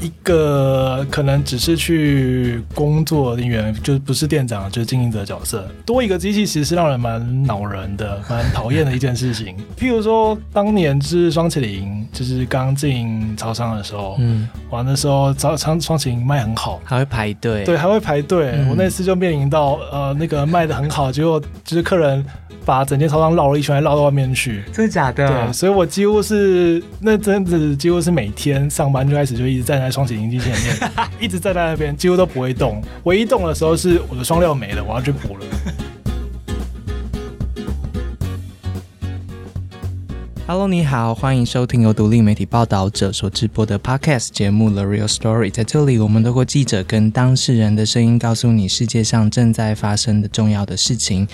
一个可能只是去工作人员，就不是店长，就是经营者角色，多一个机器，其实是让人蛮恼人的，蛮讨厌的一件事情。譬如说，当年是双麒麟，就是刚进超商的时候，嗯，玩的时候，超商双麒麟卖很好，还会排队，对，还会排队。我那次就面临到，呃，那个卖的很好，结果就是客人。把整间超商绕了一圈，绕到外面去。真的假的？对，所以我几乎是那阵子，几乎是每天上班就开始就一直站在双擎机前面，一直站在那边，几乎都不会动。唯一动的时候是我的双料没了，我要去补了。Hello，你好，欢迎收听由独立媒体报道者所直播的 Podcast 节目《The Real Story》。在这里，我们透过记者跟当事人的声音，告诉你世界上正在发生的重要的事情。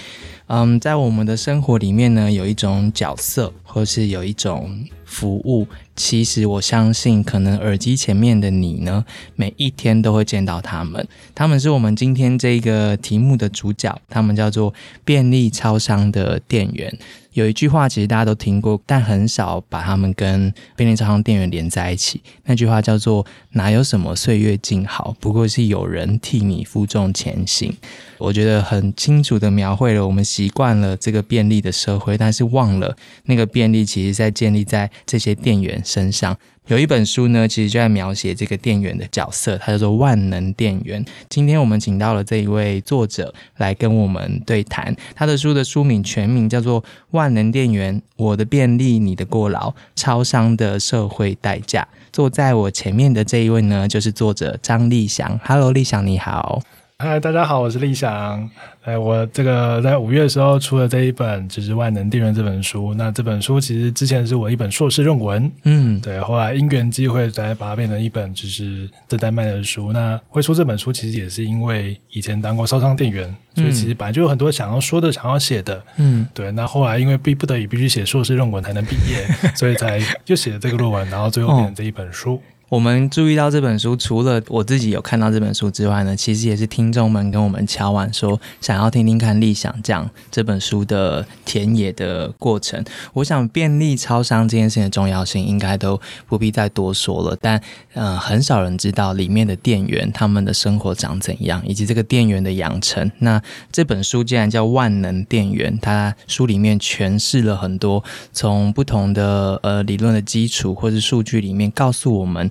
嗯，在我们的生活里面呢，有一种角色，或是有一种服务。其实我相信，可能耳机前面的你呢，每一天都会见到他们。他们是我们今天这个题目的主角，他们叫做便利超商的店员。有一句话，其实大家都听过，但很少把他们跟便利超商店员连在一起。那句话叫做“哪有什么岁月静好，不过是有人替你负重前行”。我觉得很清楚的描绘了我们习惯了这个便利的社会，但是忘了那个便利其实在建立在这些店员身上。有一本书呢，其实就在描写这个店员的角色，它叫做《万能店员》。今天我们请到了这一位作者来跟我们对谈。他的书的书名全名叫做《万能店员：我的便利，你的过劳，超商的社会代价》。坐在我前面的这一位呢，就是作者张立祥。Hello，立祥，你好。嗨，大家好，我是立翔。哎，我这个在五月的时候出了这一本就是《万能电源》这本书。那这本书其实之前是我一本硕士论文，嗯，对。后来因缘机会，才把它变成一本就是正在卖的书。那会出这本书，其实也是因为以前当过烧伤店员，所以其实本来就有很多想要说的、想要写的，嗯，对。那后来因为逼不得已必须写硕士论文才能毕业，所以才就写了这个论文，然后最后变成这一本书。我们注意到这本书，除了我自己有看到这本书之外呢，其实也是听众们跟我们敲完说，想要听听看立想讲这本书的田野的过程。我想便利超商这件事情的重要性，应该都不必再多说了。但呃，很少人知道里面的店员他们的生活长怎样，以及这个店员的养成。那这本书既然叫万能店员，它书里面诠释了很多从不同的呃理论的基础或是数据里面告诉我们。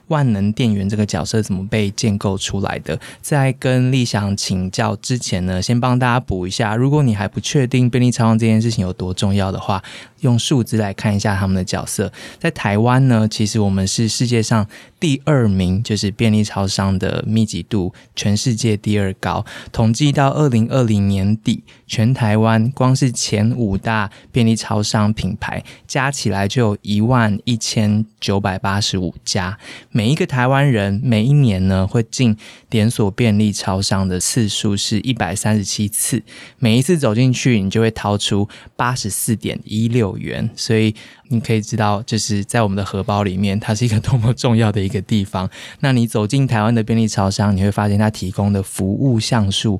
万能店员这个角色怎么被建构出来的？在跟立祥请教之前呢，先帮大家补一下。如果你还不确定便利超商这件事情有多重要的话，用数字来看一下他们的角色。在台湾呢，其实我们是世界上第二名，就是便利超商的密集度，全世界第二高。统计到二零二零年底，全台湾光是前五大便利超商品牌加起来就有一万一千九百八十五家。每每一个台湾人每一年呢会进连锁便利超商的次数是一百三十七次，每一次走进去你就会掏出八十四点一六元，所以你可以知道就是在我们的荷包里面，它是一个多么重要的一个地方。那你走进台湾的便利超商，你会发现它提供的服务项数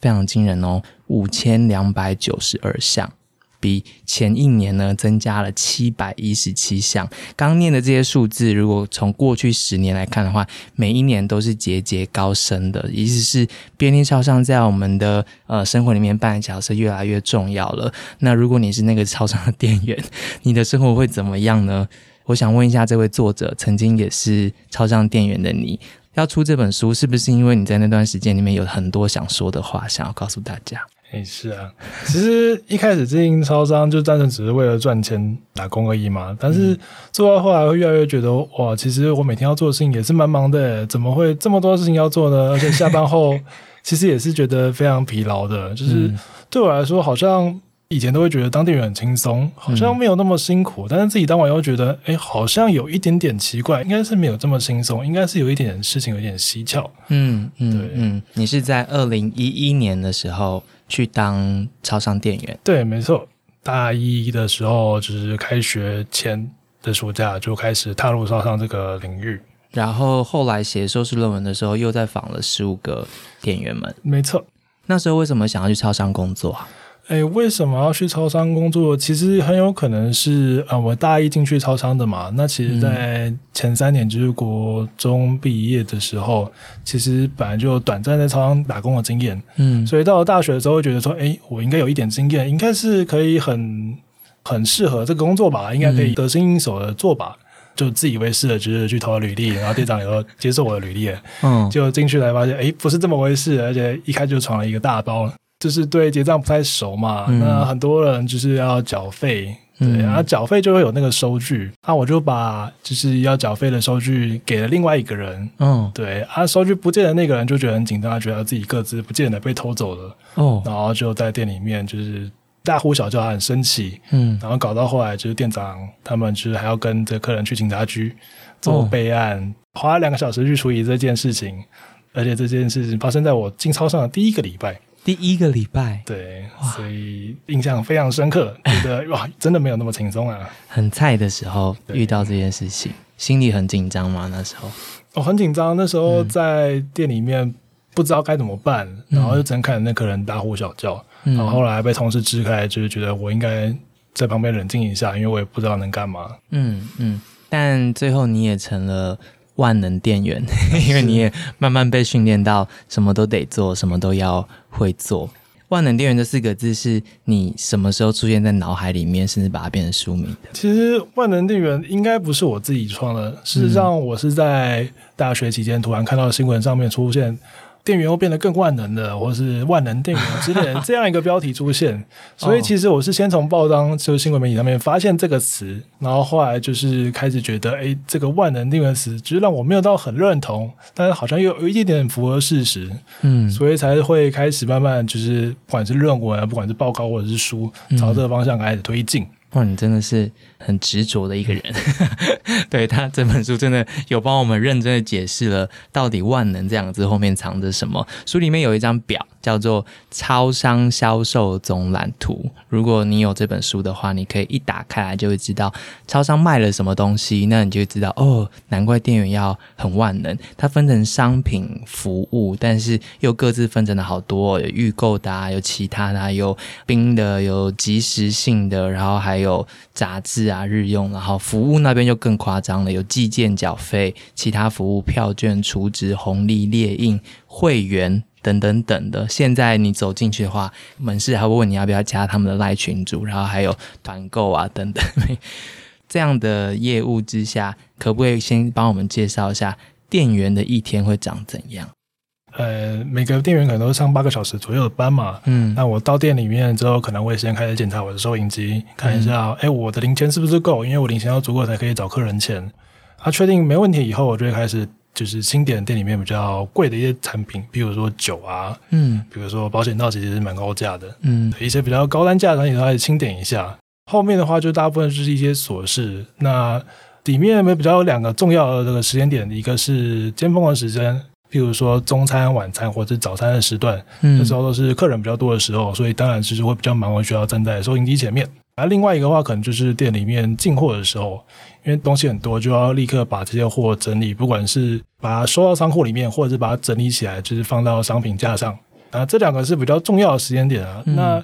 非常惊人哦，五千两百九十二项。比前一年呢增加了七百一十七项。刚念的这些数字，如果从过去十年来看的话，每一年都是节节高升的。意思是便利超商在我们的呃生活里面扮演角色越来越重要了。那如果你是那个超商的店员，你的生活会怎么样呢？我想问一下这位作者，曾经也是超商店员的你，要出这本书，是不是因为你在那段时间里面有很多想说的话，想要告诉大家？哎，是啊，其实一开始经营超商就单纯只是为了赚钱打工而已嘛。但是做到后来会越来越觉得，哇，其实我每天要做的事情也是蛮忙的，怎么会这么多事情要做呢？而且下班后 其实也是觉得非常疲劳的。就是对我来说，好像以前都会觉得当店员很轻松，好像没有那么辛苦。但是自己当完又觉得，哎，好像有一点点奇怪，应该是没有这么轻松，应该是有一点事情有点蹊跷。嗯嗯，对，嗯，你是在二零一一年的时候。去当超商店员，对，没错。大一的时候，就是开学前的暑假就开始踏入超商这个领域。然后后来写硕士论文的时候，又在访了十五个店员们。没错。那时候为什么想要去超商工作啊？哎，为什么要去超商工作？其实很有可能是啊，我大一进去超商的嘛。那其实，在前三年就是国中毕业的时候，其实本来就短暂在超商打工的经验。嗯，所以到了大学的时候，会觉得说，哎，我应该有一点经验，应该是可以很很适合这个工作吧，应该可以得心应手的做吧。就自以为是的，就是去投了履历，然后店长也接受我的履历，嗯，就进去才发现，哎，不是这么回事，而且一开就闯了一个大包。就是对结账不太熟嘛，那很多人就是要缴费，对，然后缴费就会有那个收据，那我就把就是要缴费的收据给了另外一个人，嗯，对，啊，收据不见的那个人就觉得很紧张，他觉得自己各自不见了，被偷走了，哦，然后就在店里面就是大呼小叫，很生气，嗯，然后搞到后来就是店长他们就是还要跟这客人去警察局做备案，花了两个小时去处理这件事情，而且这件事情发生在我进超商的第一个礼拜。第一个礼拜，对，所以印象非常深刻，觉得哇，真的没有那么轻松啊。很菜的时候遇到这件事情，心里很紧张吗？那时候我很紧张，那时候在店里面不知道该怎么办，然后就只能看着那客人大呼小叫，然后后来被同事支开，就是觉得我应该在旁边冷静一下，因为我也不知道能干嘛。嗯嗯，但最后你也成了。万能店员，因为你也慢慢被训练到什么都得做，什么都要会做。万能店员这四个字是你什么时候出现在脑海里面，甚至把它变成书名的？其实万能店员应该不是我自己创的，事实上我是在大学期间突然看到新闻上面出现。店员又变得更万能的，或是万能店员之类这样一个标题出现，所以其实我是先从报章就是新闻媒体上面发现这个词，然后后来就是开始觉得，哎，这个万能店员词，其实让我没有到很认同，但是好像又有一点点符合事实，嗯，所以才会开始慢慢就是不管是论文啊，不管是报告或者是书，朝这个方向开始推进。哇，你真的是很执着的一个人。对他这本书真的有帮我们认真的解释了到底“万能”这两个字后面藏着什么。书里面有一张表。叫做超商销售总览图。如果你有这本书的话，你可以一打开来就会知道超商卖了什么东西，那你就知道哦，难怪店员要很万能。它分成商品、服务，但是又各自分成了好多，有预购的，有其他的，有冰的，有即时性的，然后还有杂志啊、日用，然后服务那边就更夸张了，有寄件缴费、其他服务、票券、储值、红利、列印、会员。等等等的，现在你走进去的话，门市还会问你要不要加他们的赖群组，然后还有团购啊等等。这样的业务之下，可不可以先帮我们介绍一下店员的一天会长怎样？呃，每个店员可能都是上八个小时左右的班嘛。嗯，那我到店里面之后，可能会先开始检查我的收银机，看一下，哎，我的零钱是不是够？因为我零钱要足够才可以找客人钱。啊，确定没问题以后，我就会开始。就是清点店里面比较贵的一些产品，比如说酒啊，嗯，比如说保险套，其实是蛮高价的，嗯，一些比较高单价的产品都开始清点一下。后面的话就大部分就是一些琐事。那里面比较有两个重要的这个时间点，一个是尖峰的时间，譬如说中餐、晚餐或者早餐的时段，那时候都是客人比较多的时候，所以当然就是会比较忙，会需要站在收银机前面。而另外一个话，可能就是店里面进货的时候。因为东西很多，就要立刻把这些货整理，不管是把它收到仓库里面，或者是把它整理起来，就是放到商品架上。啊，这两个是比较重要的时间点啊。那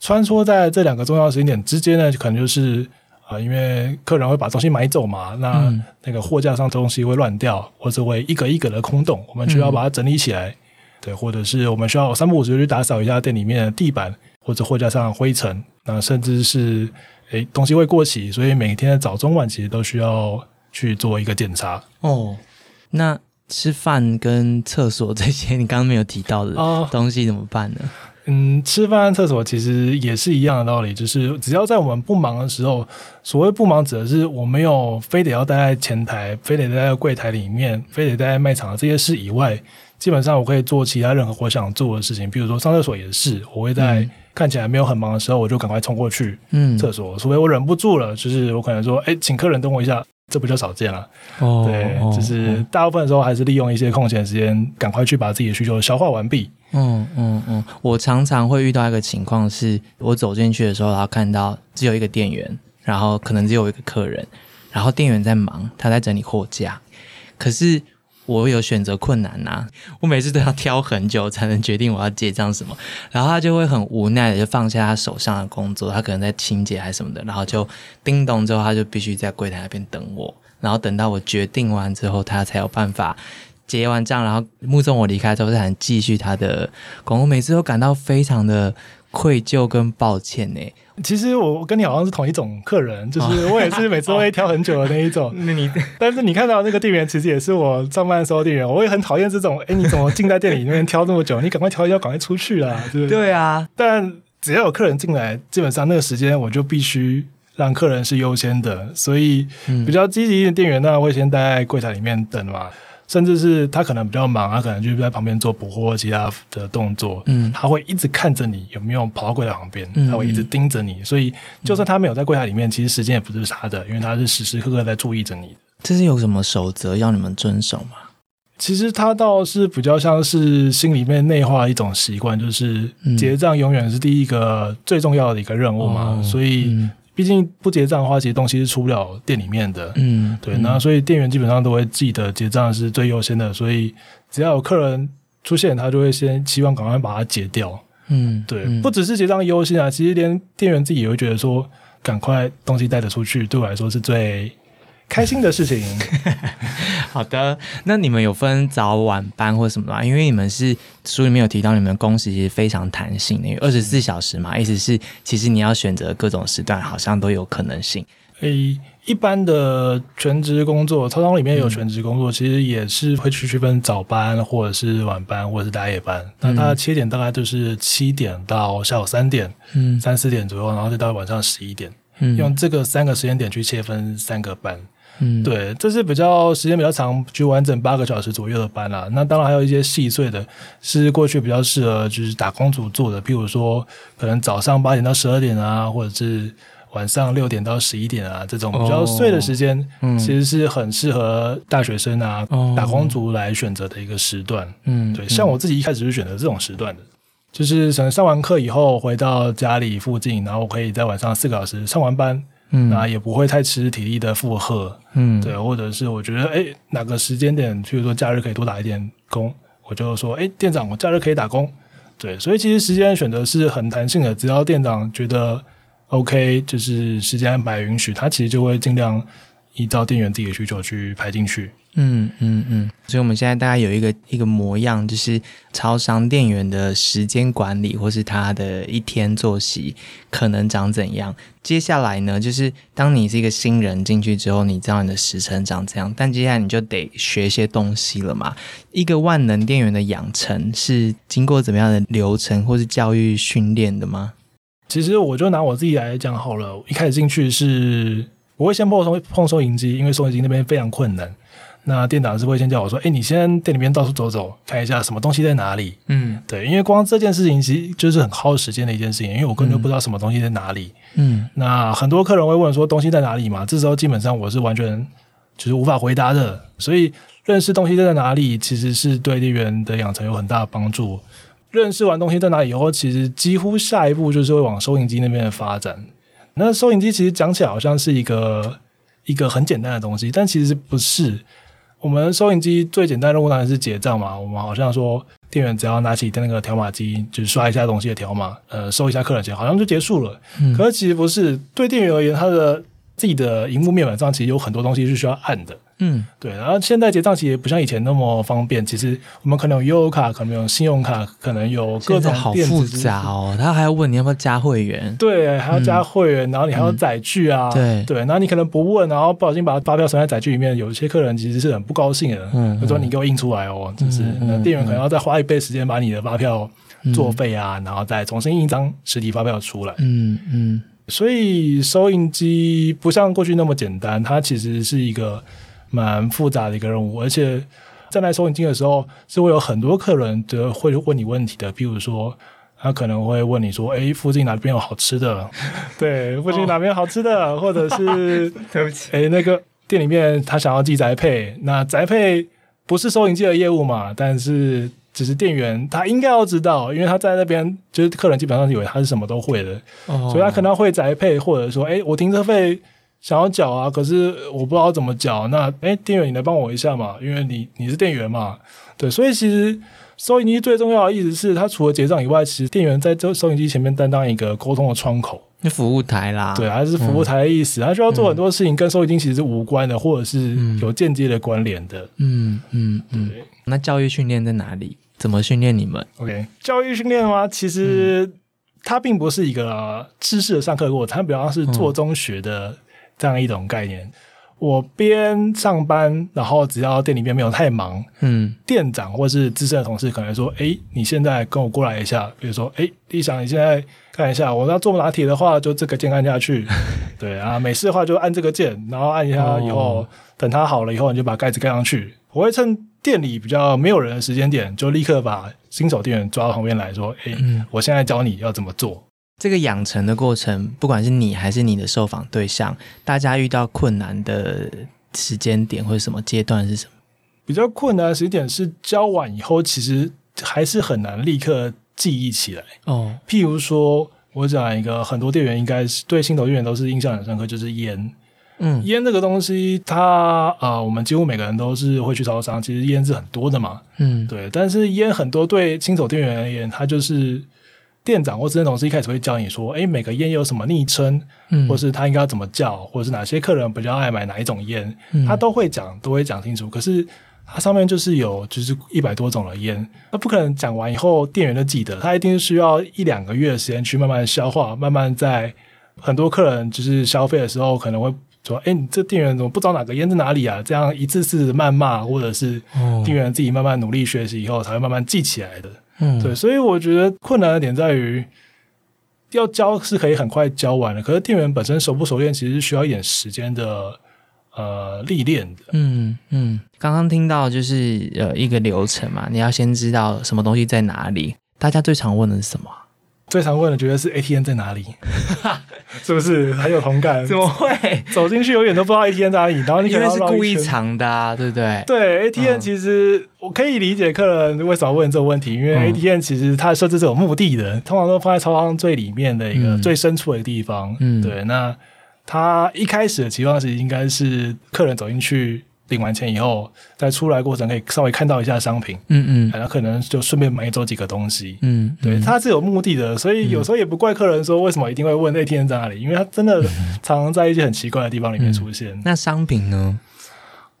穿梭在这两个重要时间点之间呢，可能就是啊，因为客人会把东西买走嘛，那那个货架上东西会乱掉，或者会一格一格的空洞，我们需要把它整理起来。对，或者是我们需要三不五时去打扫一下店里面的地板，或者货架上灰尘，那甚至是。诶，东西会过期，所以每天的早中晚其实都需要去做一个检查。哦，那吃饭跟厕所这些你刚刚没有提到的东西怎么办呢？嗯，吃饭、厕所其实也是一样的道理，就是只要在我们不忙的时候，所谓不忙指的是我没有非得要待在前台，非得待在柜台里面，非得待在卖场的这些事以外，基本上我可以做其他任何我想做的事情，比如说上厕所也是，我会在。看起来没有很忙的时候，我就赶快冲过去厕所。除非我忍不住了，就是我可能说：“哎，请客人等我一下。”这比较少见了。哦，对，就是大部分的时候还是利用一些空闲时间，赶快去把自己的需求消化完毕。嗯嗯嗯。我常常会遇到一个情况，是我走进去的时候，然后看到只有一个店员，然后可能只有一个客人，然后店员在忙，他在整理货架。可是我有选择困难呐、我每次都要挑很久才能决定我要结账什么，然后他就会很无奈的就放下他手上的工作，他可能在清洁还是什么的，然后就叮咚之后他就必须在柜台那边等我，然后等到我决定完之后，他才有办法。结完账，然后目送我离开之后，才能继续他的工作。我每次都感到非常的愧疚跟抱歉呢。其实我我跟你好像是同一种客人，就是我也是每次都会挑很久的那一种。那你 但是你看到那个店员，其实也是我上班的时候店员，我也很讨厌这种，哎，你怎么进在店里面挑这么久？你赶快挑一挑，赶快出去啦，对不对？对啊，但只要有客人进来，基本上那个时间我就必须让客人是优先的，所以比较积极的店员那，会先待在柜台里面等嘛。甚至是他可能比较忙，他可能就在旁边做补货其他的动作，嗯他会一直看着你有没有跑到柜台旁边，嗯他会一直盯着你，所以就算他没有在柜台里面，其实时间也不是他的，因为他是时时刻刻在注意着你。这是有什么守则要你们遵守吗？其实他倒是比较像是心里面内化一种习惯，就是嗯结账永远是第一个最重要的一个任务嘛，哦所以嗯毕竟不结账的话，其实东西是出不了店里面的。嗯，对，那所以店员基本上都会记得结账是最优先的，所以只要有客人出现，他就会先希望赶快把它结掉。嗯，对，嗯不只是结账优先啊，其实连店员自己也会觉得说，赶快东西带得出去，对我来说是最开心的事情。好的，那你们有分早晚班或什么吗？因为你们是书里面有提到，你们工时其实非常弹性的，因为二十四小时嘛，意思是其实你要选择各种时段，好像都有可能性。诶，一般的全职工作，操场里面有全职工作，其实也是会去区分早班或者是晚班或者是大夜班。那它的切点大概就是七点到下午三点、嗯三四点左右，然后再到晚上十一点，嗯用这个三个时间点去切分三个班。嗯，对，这是比较时间比较长，就完整八个小时左右的班啦、那当然还有一些细碎的，是过去比较适合就是打工族做的，譬如说可能早上八点到十二点啊，或者是晚上六点到十一点啊，这种比较碎的时间，嗯。其实是很适合大学生啊、哦。打工族来选择的一个时段。嗯，对，像我自己一开始是选择这种时段的。就是可能上完课以后回到家里附近，然后我可以在晚上四个小时上完班，嗯。那也不会太吃体力的负荷，嗯。对，或者是我觉得哎哪个时间点，譬如说假日可以多打一点工，我就说哎店长，我假日可以打工，对，所以其实时间选择是很弹性的，只要店长觉得 OK，就是时间安排允许，他其实就会尽量依照店员自己的需求去排进去。嗯嗯嗯，所以我们现在大概有一个一个模样，就是超商店员的时间管理，或是他的一天作息可能长怎样。接下来呢，就是当你是一个新人进去之后，你知道你的时辰长怎样，但接下来你就得学些东西了嘛。一个万能店员的养成是经过怎么样的流程或是教育训练的吗？其实我就拿我自己来讲好了，一开始进去是我会先碰收碰收银机，因为收银机那边非常困难。那店长是会先叫我说：“哎，你先店里面到处走走，看一下什么东西在哪里。”嗯对，因为光这件事情其实就是很耗时间的一件事情，因为我根本就不知道什么东西在哪里。嗯那很多客人会问说东西在哪里嘛？这时候基本上我是完全就是无法回答的，所以认识东西在哪里，其实是对店员的养成有很大的帮助。认识完东西在哪里以后，其实几乎下一步就是会往收银机那边的发展。那收银机其实讲起来好像是一个一个很简单的东西，但其实不是。我们收银机最简单的任务当然是结账嘛。我们好像说，店员只要拿起那个条码机，就是刷一下东西的条码，呃，收一下客人钱，好像就结束了。嗯可是其实不是，对店员而言，他的自己的荧幕面板上其实有很多东西是需要按的。嗯对，然后现在结账其实也不像以前那么方便。其实我们可能有悠游卡，可能有信用卡，可能有各种好复杂。哦，他还要问你要不要加会员。对，还要加会员，然后你还要载具啊，对对，然后你可能不问，然后不小心把发票存在载具里面，有一些客人其实是很不高兴的，嗯就说你给我印出来哦，就是店员可能要再花一倍时间把你的发票嗯作废啊，然后再重新印一张实体发票出来。嗯嗯所以收银机不像过去那么简单，它其实是一个蛮复杂的一个任务，而且在来收银机的时候，是会有很多客人的会问你问题的，比如说。他可能会问你说：“哎，附近哪边有好吃的？对，附近哪边有好吃的，或者是 对不起。哎，那个店里面他想要寄宅配，那宅配不是收银机的业务嘛？但是只是店员他应该要知道，因为他在那边，就是客人基本上以为他是什么都会的，哦所以他可能会宅配，或者说，哎，我停车费想要缴啊，可是我不知道怎么缴。那哎，店员你来帮我一下嘛，因为你你是店员嘛，对，所以其实收银机最重要的意思是，它除了结账以外，其实店员在这收银机前面担当一个沟通的窗口。那服务台啦，对，还是服务台的意思，他需要做很多事情，跟收银机其实是无关的，或者是有间接的关联的。嗯嗯嗯。那教育训练在哪里？怎么训练你们？OK，教育训练吗？其实它并不是一个知识的上课过程，它比较是做中学的这样一种概念。我边上班，然后只要店里面没有太忙，嗯，店长或是资深的同事可能说：“哎，你现在跟我过来一下。”比如说：“哎，李想，你现在看一下，我要做拿铁的话，就这个键按下去。对啊，美式的话就按这个键，然后按一下以后，等它好了以后，你就把盖子盖上去。我会趁店里比较没有人的时间点，就立刻把新手店员抓到旁边来说：‘哎，我现在教你要怎么做。’这个养成的过程，不管是你还是你的受访对象，大家遇到困难的时间点或者什么阶段是什么？比较困难的时间点是教完以后，其实还是很难立刻记忆起来。哦，譬如说，我讲一个很多店员应该是对新手店员都是印象很深刻，就是烟。嗯，烟这个东西，它啊，我们几乎每个人都是会去超商，其实烟是很多的嘛。嗯，对。但是烟很多对新手店员而言，它就是。店长或资深同事一开始会教你说：“哎，每个烟有什么昵称，或是他应该要怎么叫，或者是哪些客人比较爱买哪一种烟，他都会讲，都会讲清楚。可是它上面就是有就是一百多种的烟，那不可能讲完以后店员就记得，他一定需要一两个月的时间去慢慢消化，慢慢在很多客人就是消费的时候可能会说：‘哎，你这店员怎么不知道哪个烟在哪里啊？’这样一次次谩骂，或者是店员自己慢慢努力学习以后，才会慢慢记起来的。”嗯，对，所以我觉得困难的点在于，要教是可以很快教完的，可是店员本身熟不熟练，其实是需要一点时间的呃历练的。嗯嗯，刚刚听到就是呃一个流程嘛，你要先知道什么东西在哪里，大家最常问的是什么？最常问的觉得是 ATM 在哪里，是不是很有同感？怎么会走进去永远都不知道 ATM 在哪里？然后你可能是故意藏的，对不对？对 ATM 其实我可以理解客人为什么问这个问题，因为 ATM 其实它的设置是有目的的，通常都放在超商最里面的一个最深处的地方。嗯，对。那它一开始的期望是应该是客人走进去。领完钱以后，在出来过程可以稍微看到一下商品，嗯嗯，然后可能就顺便买走几个东西，嗯，对，他是有目的的，所以有时候也不怪客人说为什么一定会问那天在哪里，因为他真的 常常在一些很奇怪的地方里面出现。那商品呢？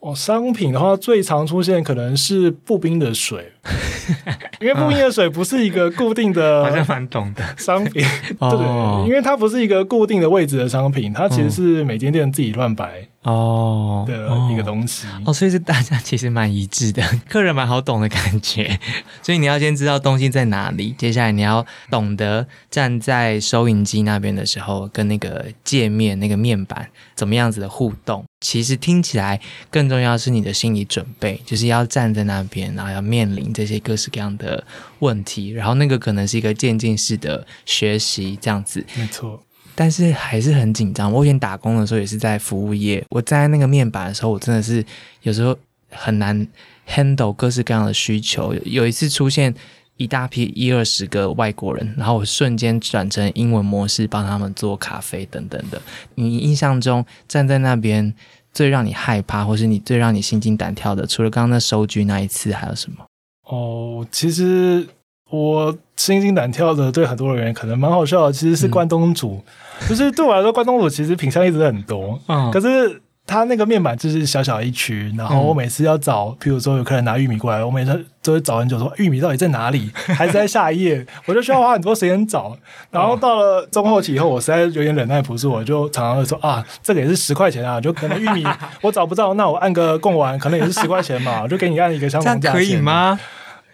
哦，商品的话，最常出现可能是步冰的水，因为步冰的水不是一个固定的，好像蛮懂的。商品，对，因为它不是一个固定的位置的商品，它其实是每间店自己乱摆。哦的一个东西哦，所以是大家其实蛮一致的，客人蛮好懂的感觉。所以你要先知道东西在哪里，接下来你要懂得站在收银机那边的时候，跟那个界面那个面板怎么样子的互动。其实听起来更重要是你的心理准备，就是要站在那边，然后要面临这些各式各样的问题，然后那个可能是一个渐进式的学习，这样子。没错。但是还是很紧张。我以前打工的时候也是在服务业，我站在那个面板的时候，我真的是有时候很难 handle 各式各样的需求。有一次出现一大批一二十个外国人，然后我瞬间转成英文模式，帮他们做咖啡等等的。你印象中站在那边最让你害怕，或是你最让你心惊胆跳的，除了刚刚那收据那一次，还有什么？哦，其实。我心惊胆跳的，对很多人可能蛮好笑的。其实是关东煮，就是对我来说，关东煮其实品相一直很多。嗯，可是它那个面板就是小小一区，然后我每次要找，譬如说有客人拿玉米过来，我每次都会找很久，说玉米到底在哪里，还是在下一页，我就需要花很多时间找。然后到了中后期以后，我实在有点忍耐不住，我就常常会说啊，这个也是十块钱啊，就可能玉米 我找不到，那我按个贡丸，可能也是十块钱嘛，我就给你按一个相同价钱，可以吗？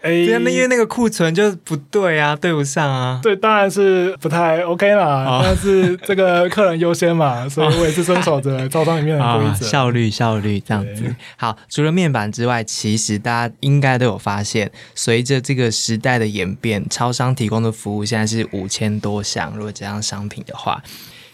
哎，那因为那个库存就不对啊，对不上啊。对，当然是不太 OK 啦。但是这个客人优先嘛，所以我也是遵守着招商里面的规则，效率效率这样子。好，除了面板之外，其实大家应该都有发现，随着这个时代的演变，超商提供的服务现在是五千多项。如果加上商品的话，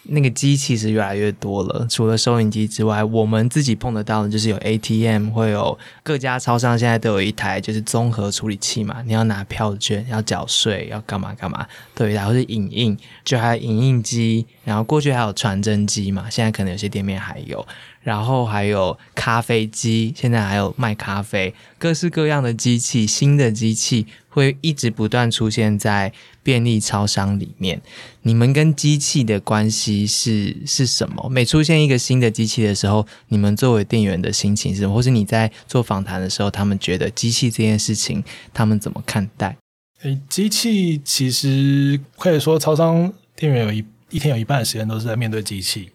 那个机器是越来越多了。除了收银机之外，我们自己碰得到的，就是有 ATM，会有各家超商现在都有一台就是综合处理器嘛。你要拿票券，要缴税，要干嘛干嘛，对，然后，是影印，就还有影印机。然后过去还有传真机嘛，现在可能有些店面还有。然后还有咖啡机，现在还有卖咖啡，各式各样的机器，新的机器会一直不断出现在便利超商里面。你们跟机器的关系是是什么？每出现一个新的机器的时候，你们作为店员的心情是什么？或是你在做访谈的时候，他们觉得机器这件事情，他们怎么看待？诶，机器其实可以说，超商店员有一一天有一半的时间都是在面对机器。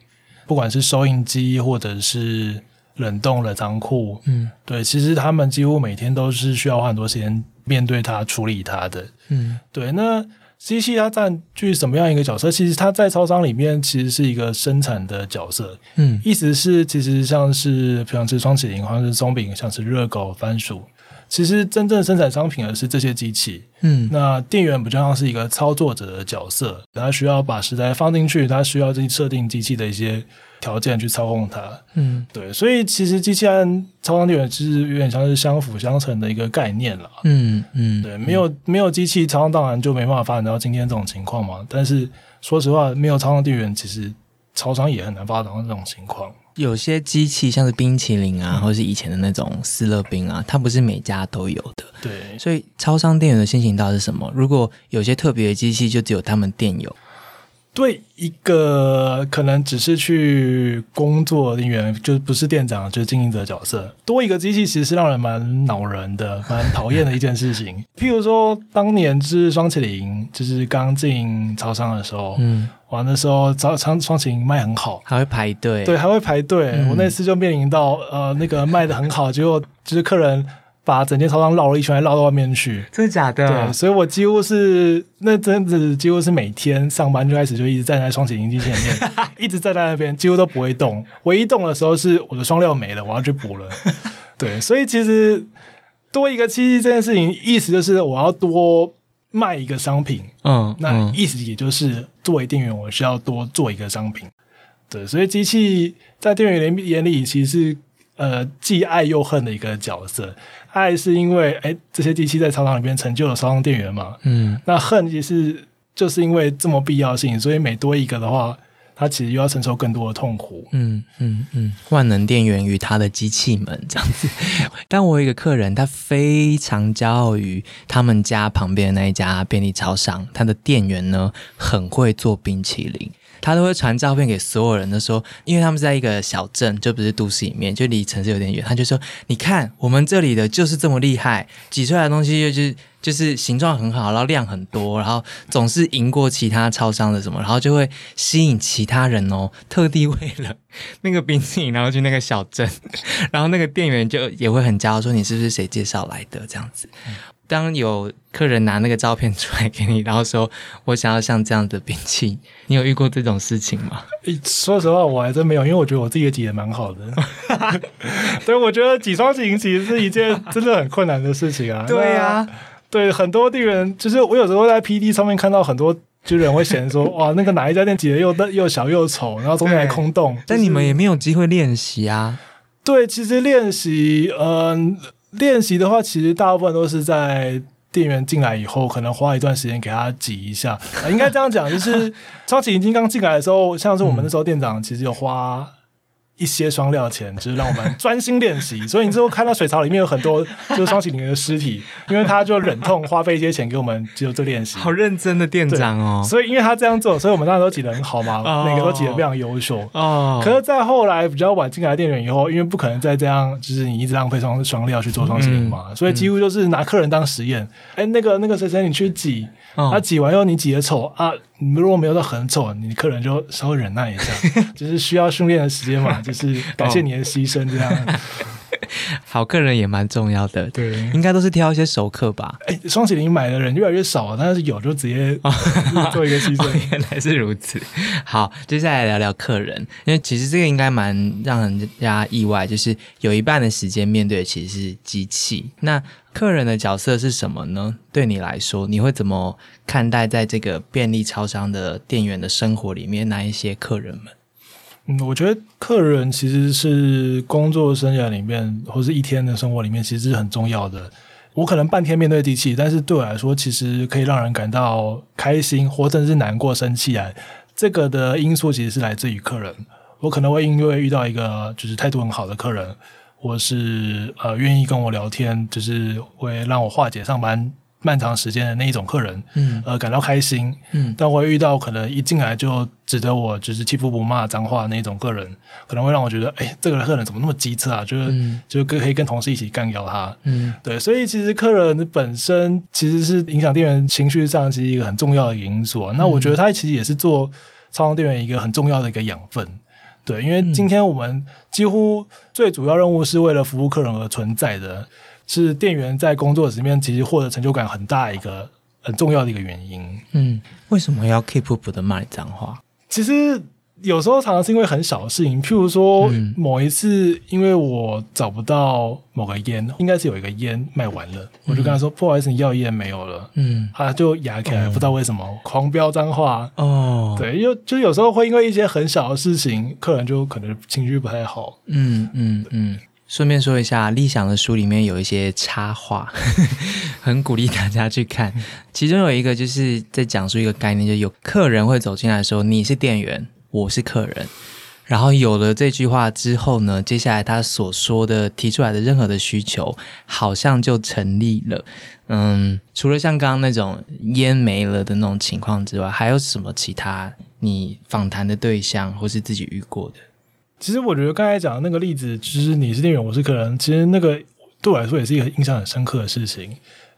不管是收银机或者是冷冻的仓库，嗯，对，其实他们几乎每天都是需要花很多时间面对它、处理它的，嗯，对。那机器它占据什么样一个角色？其实它在超商里面其实是一个生产的角色，嗯，意思是其实像是像是双起灵，或者是松饼，像是热狗、番薯。其实真正生产商品的是这些机器，嗯，那店员不就像是一个操作者的角色，他需要把食材放进去，他需要自己设定机器的一些条件去操控它，嗯，对，所以其实机器和超商店员其实有点像是相辅相成的一个概念了，嗯嗯，对，没有没有机器，超商当然就没办法发展到今天这种情况嘛。但是说实话，没有超商店员，其实超商也很难发展到这种情况。有些机器像是冰淇淋啊，或者是以前的那种斯乐冰啊，它不是每家都有的。对，所以超商店员的心情到底是什么？如果有些特别的机器，就只有他们店有。对一个可能只是去工作人员，就不是店长，就是经营者角色，多一个机器其实是让人蛮恼人的，蛮讨厌的一件事情。譬如说，当年是双麒麟，就是刚进超商的时候，嗯，哇，那时候早仓双麒麟卖很好，还会排队，对，还会排队。我那次就面临到，呃，那个卖的很好，结果就是客人。把整间操商绕了一圈，绕到外面去。真的假的？对，所以我几乎是那阵子，几乎是每天上班就开始就一直站在双洗衣机前面，一直站在那边，几乎都不会动。唯一动的时候是我的双料没了，我要去补了。对，所以其实多一个七夕这件事情，意思就是我要多卖一个商品。嗯，那意思也就是作为店员，我需要多做一个商品。对，所以机器在店员眼里，其实是。呃，既爱又恨的一个角色。爱是因为，哎，这些机器在操场里面成就了双方店员嘛。嗯。那恨也是，就是因为这么必要性，所以每多一个的话，他其实又要承受更多的痛苦。嗯嗯嗯。万能店员与他的机器们这样子。但我有一个客人，他非常骄傲于他们家旁边的那一家便利超商，他的店员呢很会做冰淇淋。他都会传照片给所有人的说，因为他们在一个小镇，就不是都市里面，就离城市有点远。他就说：“你看，我们这里的就是这么厉害，挤出来的东西就是就是形状很好，然后量很多，然后总是赢过其他超商的什么，然后就会吸引其他人哦，特地为了那个冰淇淋，然后去那个小镇，然后那个店员就也会很骄傲说：你是不是谁介绍来的？这样子。”当有客人拿那个照片出来给你，然后说我想要像这样的兵器，你有遇过这种事情吗？说实话，我还真没有，因为我觉得我自己挤的蛮好的。对，我觉得挤双型其实是一件真的很困难的事情啊。对呀，对，很多店员就是我有时候在 P D 上面看到很多，就人会嫌说哇，那个哪一家店挤的又大又小又丑，然后中间还空洞。但你们也没有机会练习啊。对，其实练习，嗯。练习的话，其实大部分都是在店员进来以后，可能花一段时间给他挤一下。应该这样讲，就是 超级金刚进来的时候，像是我们那时候店长，其实有花。一些双料钱，就是让我们专心练习。所以你之后看到水槽里面有很多就是双喜灵的尸体，因为他就忍痛花费一些钱给我们，就做练习。好认真的店长哦。所以因为他这样做，所以我们当时都挤得很好嘛，每个都挤得非常优秀。哦。可是再后来比较晚进来的店员以后，因为不可能再这样，就是你一直浪费双双料去做双喜灵嘛，所以几乎就是拿客人当实验。哎，那个那个谁谁，你去挤。他挤完以后，你挤的丑啊！你如果没有到很丑，你客人就稍微忍耐一下，就是需要训练的时间嘛，就是感谢你的牺牲这样。好客人也蛮重要的，对，应该都是挑一些熟客吧。哎，双喜林买的人越来越少，但是有就直接 做一个牺牲。原来是如此。好，接下来聊聊客人，因为其实这个应该蛮让人家意外，就是有一半的时间面对的其实是机器。那客人的角色是什么呢？对你来说，你会怎么看待在这个便利超商的店员的生活里面那一些客人们？嗯，我觉得客人其实是工作生涯里面，或是一天的生活里面，其实是很重要的。我可能半天面对机器，但是对我来说，其实可以让人感到开心，或者是难过、生气啊。这个的因素其实是来自于客人。我可能会因为遇到一个就是态度很好的客人，或是呃愿意跟我聊天，就是会让我化解上班。漫长时间的那一种客人，嗯，呃，感到开心，嗯，但我遇到可能一进来就指责我，就是欺负不骂脏话那种客人，可能会让我觉得，哎，这个客人怎么那么机车啊？就是，就可以跟同事一起干掉他，嗯，对，所以其实客人本身其实是影响店员情绪上其实一个很重要的因素。那我觉得他其实也是做超商店员一个很重要的一个养分，对，因为今天我们几乎最主要任务是为了服务客人而存在的。是店员在工作里面其实获得成就感很大一个很重要的一个原因。嗯，为什么要 keep up 的骂脏话？其实有时候常常是因为很小的事情，譬如说某一次，因为我找不到某个烟，应该是有一个烟卖完了，我就跟他说：“不好意思，你要烟没有了。”嗯，他就哑起来，不知道为什么狂飙脏话。哦，对，因为就有时候会因为一些很小的事情，客人就可能情绪不太好。嗯嗯嗯。顺便说一下，立想的书里面有一些插画，很鼓励大家去看。其中有一个就是在讲述一个概念，就有客人会走进来说：“你是店员，我是客人。”然后有了这句话之后呢，接下来他所说的提出来的任何的需求，好像就成立了。嗯，除了像刚刚那种烟没了的那种情况之外，还有什么其他你访谈的对象或是自己遇过的？其实我觉得刚才讲的那个例子，其实你是店员，我是客人。其实那个对我来说也是一个印象很深刻的事情。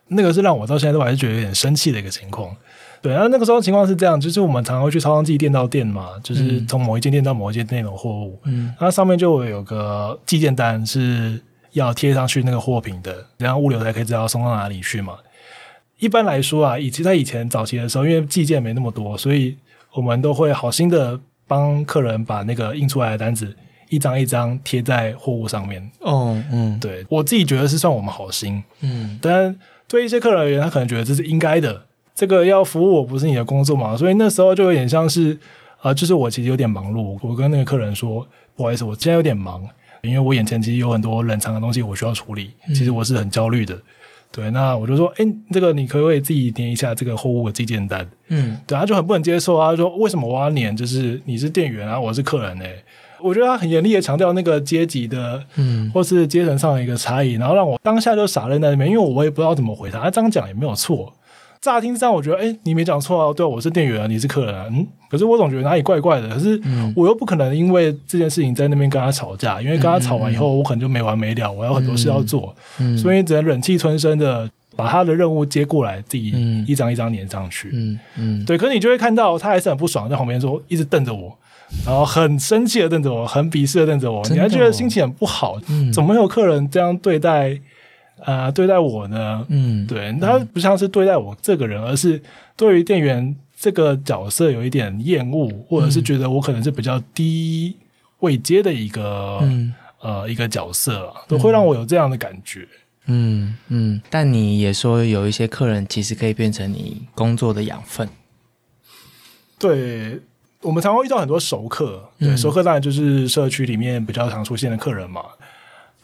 那个是让我到现在都还是觉得有点生气的一个情况。对，然后那个时候情况是这样，就是我们常常会去超商寄电到店嘛，就是从某一间店到某一间店的货物。嗯，那上面就有个寄件单是要贴上去那个货品的，然后物流才可以知道送到哪里去嘛。一般来说啊，以及在以前早期的时候，因为寄件没那么多，所以我们都会好心的。帮客人把那个印出来的单子一张一张贴在货物上面。哦，嗯，对我自己觉得是算我们好心。嗯，但对一些客人而言，他可能觉得这是应该的。这个要服务我不是你的工作嘛？所以那时候就有点像是，啊，就是我其实有点忙碌。我跟那个客人说，不好意思，我现在有点忙，因为我眼前其实有很多冷藏的东西我需要处理。其实我是很焦虑的。对，那我就说，哎，这个你可不可以自己粘一下这个货物的寄件单？嗯，对，他就很不能接受啊，说为什么我要粘？就是你是店员啊，我是客人哎，我觉得他很严厉的强调那个阶级的，嗯，或是阶层上的一个差异，然后让我当下就傻愣在那边，因为我也不知道怎么回答，他这样讲也没有错。乍听上，我觉得，哎，你没讲错啊，对，我是店员啊，你是客人啊，嗯，可是我总觉得哪里怪怪的，可是我又不可能因为这件事情在那边跟他吵架，因为跟他吵完以后，我可能就没完没了，我有很多事要做，所以只能忍气吞声的把他的任务接过来，自己一张一张粘上去，嗯嗯，对，可是你就会看到他还是很不爽，在旁边说，一直瞪着我，然后很生气的瞪着我，很鄙视的瞪着我，你还觉得心情很不好，怎么有客人这样对待？呃，对待我呢，嗯，对他不像是对待我这个人，而是对于店员这个角色有一点厌恶，或者是觉得我可能是比较低位阶的一个呃一个角色，都会让我有这样的感觉。嗯嗯，但你也说有一些客人其实可以变成你工作的养分。对我们常常遇到很多熟客，对熟客当然就是社区里面比较常出现的客人嘛。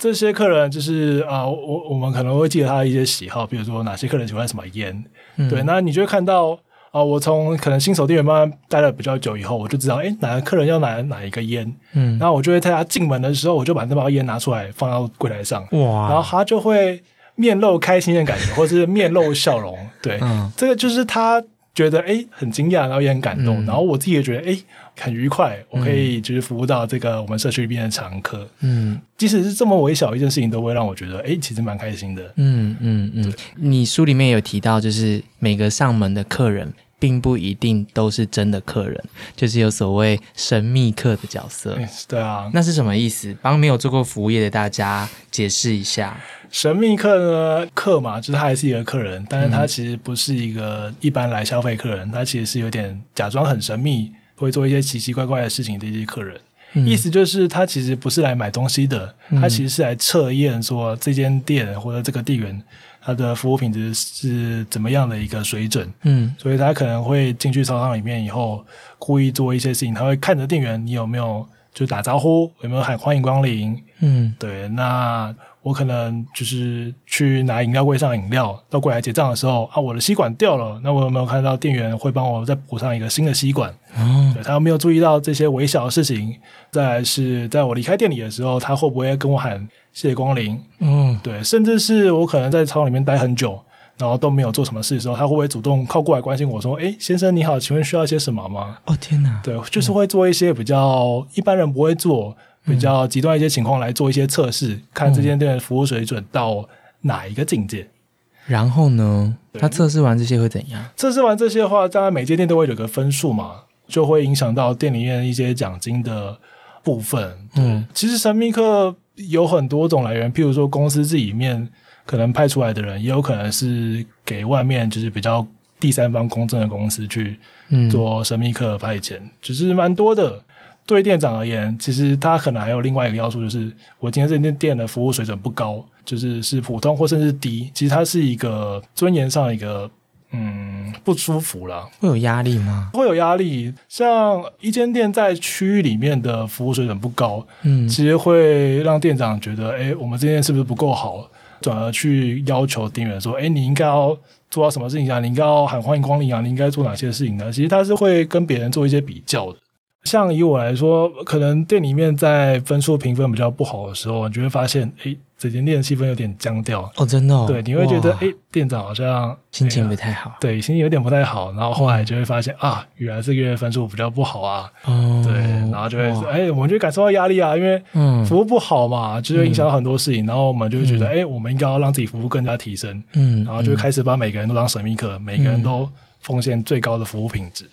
这些客人就是啊，我我们可能会记得他的一些喜好，比如说哪些客人喜欢什么烟，对，那你就会看到啊，我从可能新手店员慢慢待了比较久以后，我就知道，哎，哪个客人要哪哪一个烟，嗯，然后我就会在他进门的时候，我就把那包烟拿出来放到柜台上，哇，然后他就会面露开心的感觉，或者是面露笑容，对，这个就是他。觉得哎很惊讶，然后也很感动，然后我自己也觉得哎很愉快，我可以就是服务到这个我们社区里面的常客，嗯，即使是这么微小一件事情，都会让我觉得哎其实蛮开心的，嗯嗯嗯。你书里面有提到，就是每个上门的客人。并不一定都是真的客人，就是有所谓神秘客的角色。对啊，那是什么意思？帮没有做过服务业的大家解释一下。神秘客呢，客嘛，就是他还是一个客人，但是他其实不是一个一般来消费客人，他其实是有点假装很神秘，会做一些奇奇怪怪的事情的一些客人。意思就是他其实不是来买东西的，他其实是来测验说这间店或者这个店员。它的服务品质是怎么样的一个水准，嗯。所以他可能会进去操场里面以后，故意做一些事情，他会看着店员你有没有就打招呼，有没有喊欢迎光临，嗯。对，那我可能就是去拿饮料柜上饮料，到柜台结账的时候啊，我的吸管掉了，那我有没有看到店员会帮我再补上一个新的吸管？哦对他有没有注意到这些微小的事情？再来是在我离开店里的时候，他会不会跟我喊谢谢光临？嗯对，甚至是我可能在超市里面待很久，然后都没有做什么事的时候，他会不会主动靠过来关心我说：“诶，先生你好，请问需要些什么吗哦天哪！”对，就是会做一些比较一般人不会做、比较极端一些情况来做一些测试，看这间店的服务水准到哪一个境界。然后呢？他测试完这些会怎样？测试完这些的话，当然每间店都会有个分数嘛，就会影响到店里面一些奖金的部分。嗯其实神秘客有很多种来源，譬如说公司自己里面可能派出来的人，也有可能是给外面就是比较第三方公正的公司去嗯，做神秘客派遣，只是蛮多的。对店长而言，其实他可能还有另外一个要素，就是我今天这间店的服务水准不高，就是是普通或甚至低，其实它是一个尊严上一个嗯不舒服了，会有压力吗？会有压力。像一间店在区域里面的服务水准不高，嗯其实会让店长觉得，哎，我们这件是不是不够好，转而去要求店员说，哎，你应该要做到什么事情啊？你应该要喊欢迎光临啊？你应该做哪些事情呢？其实他是会跟别人做一些比较的。像以我来说，可能店里面在分数评分比较不好的时候，你就会发现，哎，整间店的气氛有点僵掉。哦，真的、哦，对，你会觉得，哇哎，店长好像心情不太好。对，心情有点不太好。然后后来就会发现啊，原来这个月分数比较不好啊。哦，对，然后就会哎，我们就会感受到压力啊，因为嗯服务不好嘛，就会影响到很多事情。然后我们就会觉得，哎、我们应该要让自己服务更加提升，嗯，然后就会开始把每个人都当神秘客，每个人都奉献最高的服务品质。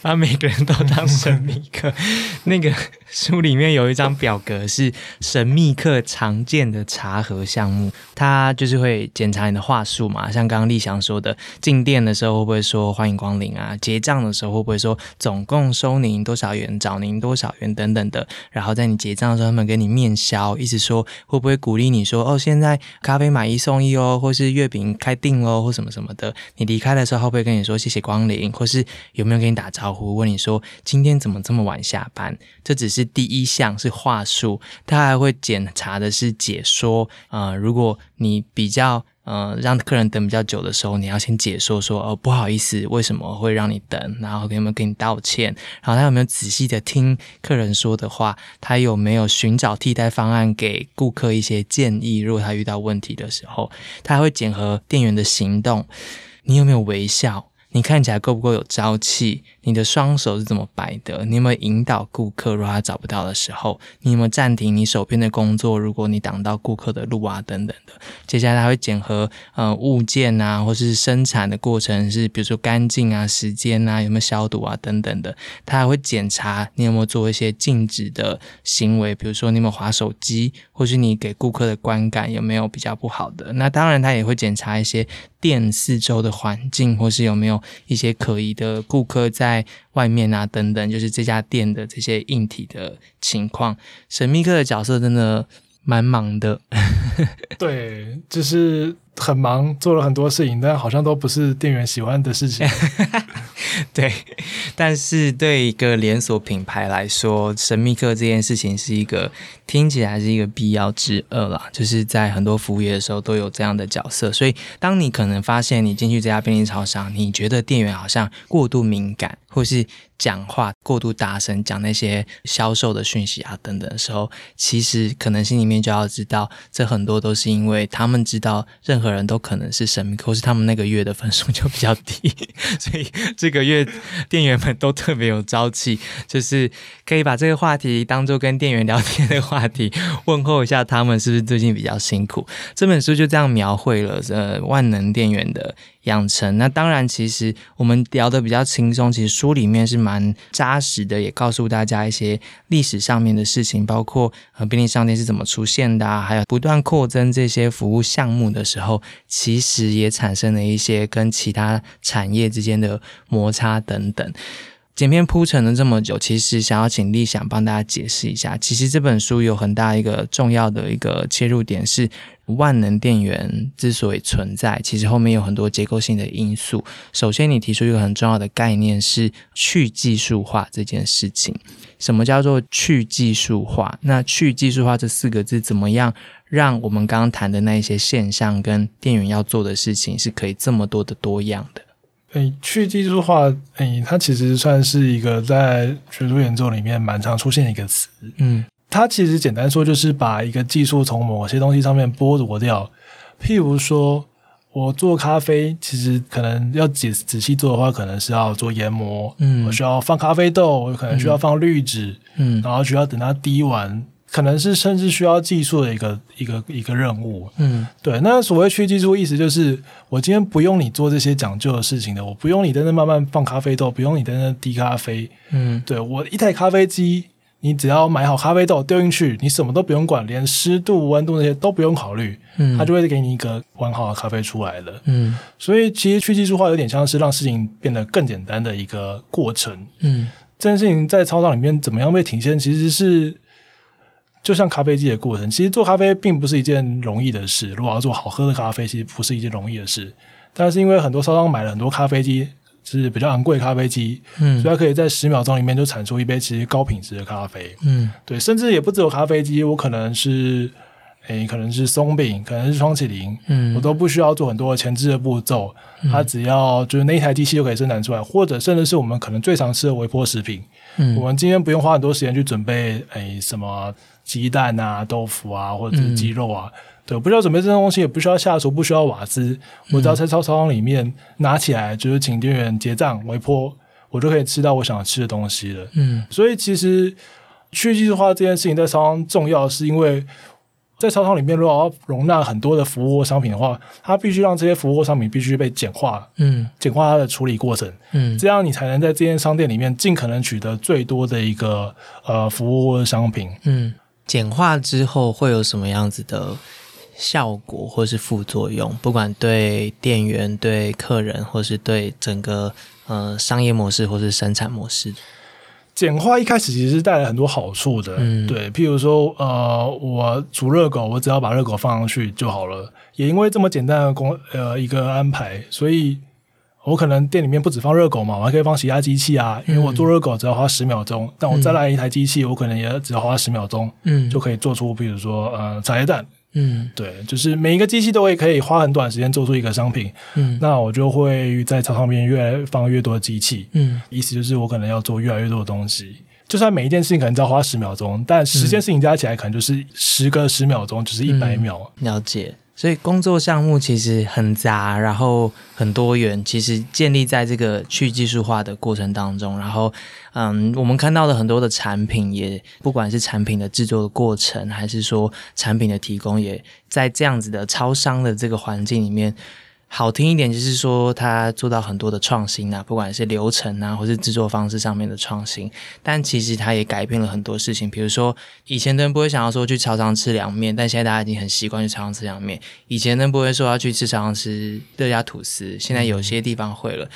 把每个人都当神秘客。那个书里面有一张表格是神秘客常见的查核项目，它就是会检查你的话术嘛，像刚刚立翔说的，进店的时候会不会说欢迎光临啊？结账的时候会不会说总共收您多少元，找您多少元等等的？然后在你结账的时候，他们给你面销，意思说会不会鼓励你说哦，现在咖啡买一送一哦，或是月饼开订哦，或什么什么的？你离开的时候会不会跟你说谢谢光临，或是有没有跟你打招呼，问你说今天怎么这么晚下班？这只是第一项是话术，他还会检查的是解说。呃，如果你比较呃让客人等比较久的时候，你要先解说说哦不好意思，为什么会让你等，然后有没有跟你道歉，然后他有没有仔细的听客人说的话，他有没有寻找替代方案给顾客一些建议，如果他遇到问题的时候，他还会检核店员的行动，你有没有微笑？你看起来够不够有朝气？你的双手是怎么摆的？你有没有引导顾客？如果他找不到的时候，你有没有暂停你手边的工作？如果你挡到顾客的路啊，等等的。接下来他会检核呃物件啊，或是生产的过程是比如说干净啊、时间啊、有没有消毒啊等等的。他还会检查你有没有做一些禁止的行为，比如说你有没有划手机，或是你给顾客的观感有没有比较不好的。那当然，他也会检查一些店四周的环境，或是有没有一些可疑的顾客在外面啊等等，就是这家店的这些硬体的情况。神秘客的角色真的蛮忙的，对，就是很忙，做了很多事情，但好像都不是店员喜欢的事情。对。但是对一个连锁品牌来说，神秘客这件事情是一个听起来是一个必要之恶啦，就是在很多服务业的时候都有这样的角色。所以，当你可能发现你进去这家便利超商，你觉得店员好像过度敏感，或是讲话过度大声，讲那些销售的讯息啊等等的时候，其实可能心里面就要知道，这很多都是因为他们知道任何人都可能是神秘客，或是他们那个月的分数就比较低，所以这个月店员们都特别有朝气，就是可以把这个话题当做跟店员聊天的话题，问候一下他们是不是最近比较辛苦。这本书就这样描绘了呃万能店员的养成。那当然，其实我们聊的比较轻松，其实书里面是蛮扎实的，也告诉大家一些历史上面的事情，包括呃便利商店是怎么出现的啊，还有不断扩增这些服务项目的时候，其实也产生了一些跟其他产业之间的摩擦等等。剪片铺陈了这么久，其实想要请立想帮大家解释一下，其实这本书有很大一个重要的一个切入点是。万能电源之所以存在，其实后面有很多结构性的因素。首先，你提出一个很重要的概念是去技术化这件事情。什么叫做去技术化？那去技术化这四个字，怎么样让我们刚刚谈的那一些现象跟电源要做的事情，是可以这么多的多样的？诶，去技术化，诶，它其实算是一个在学术研究里面蛮常出现的一个词。嗯。它其实简单说，就是把一个技术从某些东西上面剥夺掉。譬如说，我做咖啡，其实可能要仔仔细做的话，可能是要做研磨，嗯，我需要放咖啡豆，我可能需要放滤纸，嗯，然后需要等它滴完，可能是甚至需要技术的一个一个一个任务，嗯，对。那所谓去技术，意思就是我今天不用你做这些讲究的事情的，我不用你在那慢慢放咖啡豆，不用你在那滴咖啡，嗯，对我一台咖啡机。你只要买好咖啡豆丢进去，你什么都不用管，连湿度、温度那些都不用考虑，嗯，它就会给你一个完好的咖啡出来了，嗯。所以其实去技术化有点像是让事情变得更简单的一个过程，嗯。这件事情在操场里面怎么样被体现，其实是就像咖啡机的过程。其实做咖啡并不是一件容易的事，如果要做好喝的咖啡，其实不是一件容易的事。但是因为很多商商买了很多咖啡机。是比较昂贵咖啡机，嗯，所以它可以在十秒钟里面就产出一杯其实高品质的咖啡，嗯，对，甚至也不只有咖啡机，我可能是，诶，可能是松饼，可能是双起灵，嗯，我都不需要做很多前置的步骤，它只要就是那一台机器就可以生产出来，或者甚至是我们可能最常吃的微波食品，嗯，我们今天不用花很多时间去准备，诶，什么鸡蛋啊、豆腐啊，或者是鸡肉啊。对，不需要准备这些东西，也不需要下厨，不需要瓦斯，我只要在超超商里面拿起来，就是请店员结账、微波，我就可以吃到我想吃的东西了。嗯，所以其实去技术化这件事情在超商重要，是因为在超商里面，如果要容纳很多的服务商品的话，它必须让这些服务商品必须被简化，嗯，简化它的处理过程，嗯，这样你才能在这间商店里面尽可能取得最多的一个呃服务商品。嗯，简化之后会有什么样子的？效果或是副作用，不管对店员、对客人，或是对整个呃商业模式或是生产模式，简化一开始其实是带来很多好处的。嗯，对，譬如说，呃，我煮热狗，我只要把热狗放上去就好了。也因为这么简单的工呃一个安排，所以我可能店里面不止放热狗嘛，我还可以放洗压机器啊。因为我做热狗只要花十秒钟，但我再来一台机器，我可能也只要花十秒钟，嗯，就可以做出，比如说呃茶叶蛋。嗯，对，就是每一个机器都会可以花很短时间做出一个商品。嗯，那我就会在操场边越来放越多的机器。嗯，意思就是我可能要做越来越多的东西。就算每一件事情可能只要花十秒钟，但十件事情加起来可能就是十个十秒钟，就是一百秒。了解。所以工作项目其实很杂，然后很多元。其实建立在这个去技术化的过程当中，然后，嗯，我们看到的很多的产品，也不管是产品的制作的过程，还是说产品的提供，也在这样子的超商的这个环境里面。好听一点就是说，他做到很多的创新啊，不管是流程啊，或是制作方式上面的创新。但其实他也改变了很多事情，比如说以前的人不会想要说去超商吃凉面，但现在大家已经很习惯去超商吃凉面。以前人不会说要去吃超商吃热加吐司，现在有些地方会了。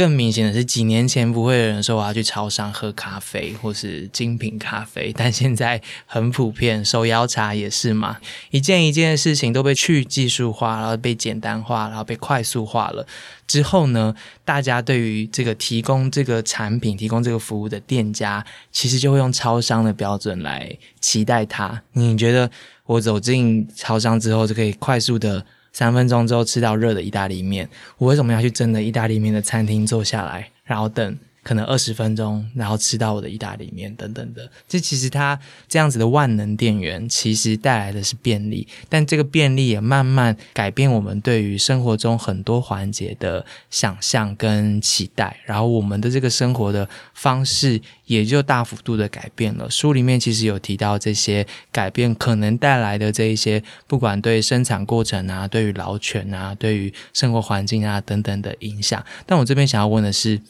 更明显的是，几年前不会有人说我要去超商喝咖啡或是精品咖啡，但现在很普遍，手摇茶也是嘛。一件一件事情都被去技术化，然后被简单化，然后被快速化了之后呢，大家对于这个提供这个产品、提供这个服务的店家，其实就会用超商的标准来期待它。你觉得我走进超商之后就可以快速的？三分钟之后吃到热的意大利面，我为什么要去真的意大利面的餐厅坐下来，然后等？可能二十分钟，然后吃到我的意大利面等等的。这其实它这样子的万能电源，其实带来的是便利，但这个便利也慢慢改变我们对于生活中很多环节的想象跟期待，然后我们的这个生活的方式也就大幅度的改变了。书里面其实有提到这些改变可能带来的这一些，不管对生产过程啊，对于劳权啊，对于生活环境啊等等的影响。但我这边想要问的是。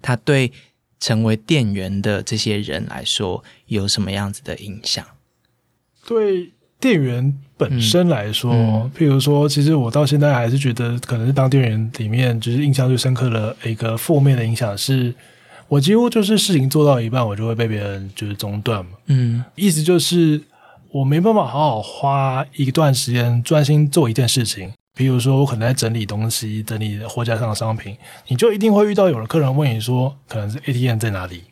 它对成为店员的这些人来说有什么样子的影响？对店员本身来说，譬如说，其实我到现在还是觉得，可能是当店员里面，就是印象最深刻的一个负面的影响是，我几乎就是事情做到一半，我就会被别人就是中断嘛。嗯意思就是我没办法好好花一段时间专心做一件事情。比如说，我可能在整理东西，整理货架上的商品，你就一定会遇到有的客人问你说，可能是 ATM 在哪里，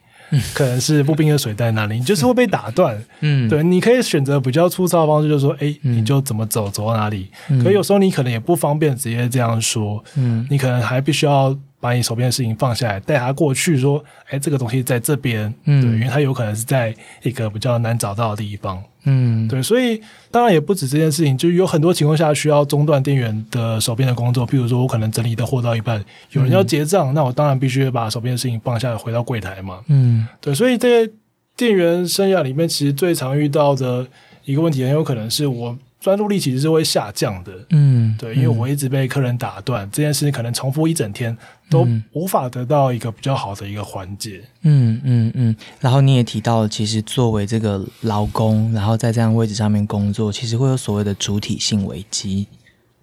可能是步兵的水在哪里，你就是会被打断。嗯，对，你可以选择比较粗糙的方式，就是说，哎，嗯。你就怎么走，走到哪里。嗯。可有时候你可能也不方便直接这样说，嗯。你可能还必须要把你手边的事情放下来，带他过去，说，哎，这个东西在这边，嗯。对，因为他有可能是在一个比较难找到的地方，嗯。对，所以当然也不止这件事情，就有很多情况下需要中断店员的手边的工作，譬如说我可能整理的货到一半，有人要结账，那我当然必须把手边的事情放下来，回到柜台嘛，嗯。对，所以这些店员生涯里面，其实最常遇到的一个问题，很有可能是我专注力其实是会下降的。嗯，对，因为我一直被客人打断，这件事情可能重复一整天，都嗯无法得到一个比较好的一个缓解。嗯嗯嗯，然后你也提到，其实作为这个劳工，然后在这样位置上面工作，其实会有所谓的主体性危机。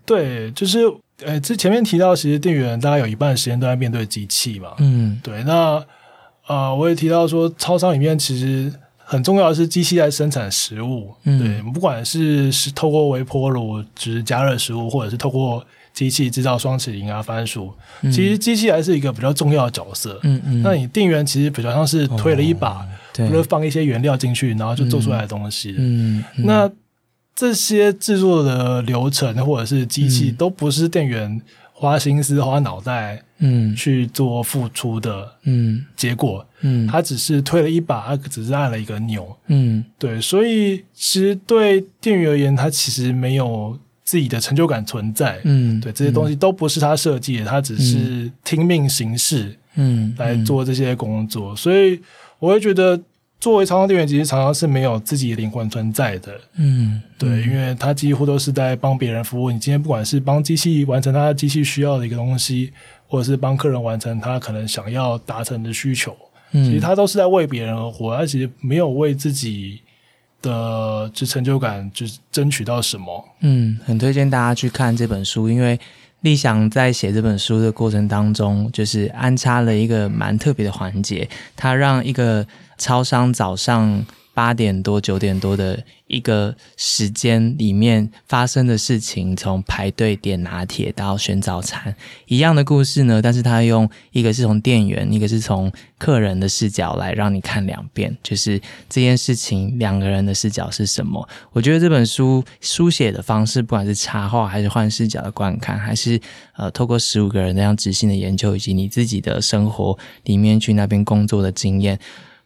对，就是呃，之前面提到，其实店员大概有一半的时间都在面对机器嘛。嗯对，那呃，我也提到说，超商里面其实很重要的是机器在生产食物。嗯对，不管是是透过微波炉只是加热食物，或者是透过机器制造双麒麟啊、番薯，嗯其实机器还是一个比较重要的角色。嗯嗯，那你店员其实比较像是推了一把，对或者放一些原料进去，然后就做出来的东西。嗯，嗯那这些制作的流程或者是机器，嗯都不是店员花心思、花脑袋嗯。去做付出的嗯。结果，嗯。他只是推了一把，他只是按了一个钮。嗯。对，所以其实对店员而言，他其实没有自己的成就感存在。嗯，对，这些东西都不是他设计的，他只是听命行事嗯。来做这些工作。所以我会觉得，作为常常店员，其实常常是没有自己的灵魂存在的。嗯对，因为他几乎都是在帮别人服务。你今天不管是帮机器完成他机器需要的一个东西，或者是帮客人完成他可能想要达成的需求，嗯，其实他都是在为别人而活，他其实没有为自己的就成就感就是争取到什么。嗯，很推荐大家去看这本书，因为立想在写这本书的过程当中，就是安插了一个蛮特别的环节，他让一个超商早上八点多、九点多的一个时间里面发生的事情，从排队点拿铁到选早餐一样的故事呢，但是他用一个是从店员，一个是从客人的视角来让你看两遍，就是这件事情两个人的视角是什么。我觉得这本书书写的方式，不管是插画还是换视角的观看，还是呃透过十五个人那样执行的研究，以及你自己的生活里面去那边工作的经验。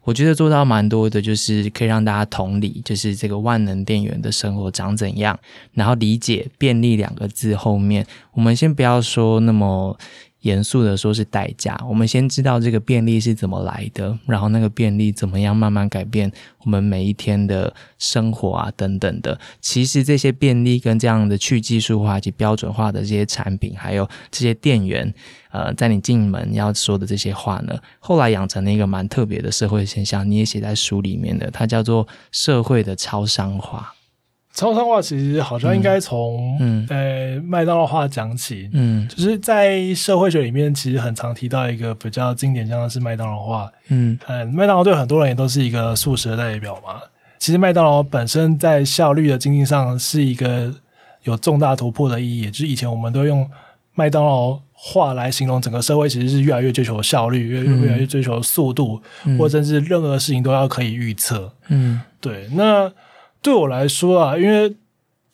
我觉得做到蛮多的，就是可以让大家同理，就是这个万能电源的生活长怎样，然后理解“便利”两个字后面，我们先不要说那么严肃的说是代价，我们先知道这个便利是怎么来的，然后那个便利怎么样慢慢改变我们每一天的生活啊等等的。其实这些便利跟这样的去技术化及标准化的这些产品，还有这些店员，呃，在你进门要说的这些话呢，后来养成了一个蛮特别的社会现象，你也写在书里面的，它叫做社会的超商化。超商化其实好像应该从嗯。呃麦当劳化讲起，嗯。就是在社会学里面，其实很常提到一个比较经典，像是麦当劳化。嗯。呃，麦当劳对很多人也都是一个素食的代表嘛。其实麦当劳本身在效率的经济上是一个有重大突破的意义，就是以前我们都用麦当劳化来形容整个社会，其实是越来越追求效率，越嗯。越来越追求速度，嗯。或者甚至任何事情都要可以预测。嗯。对，那对我来说啊，因为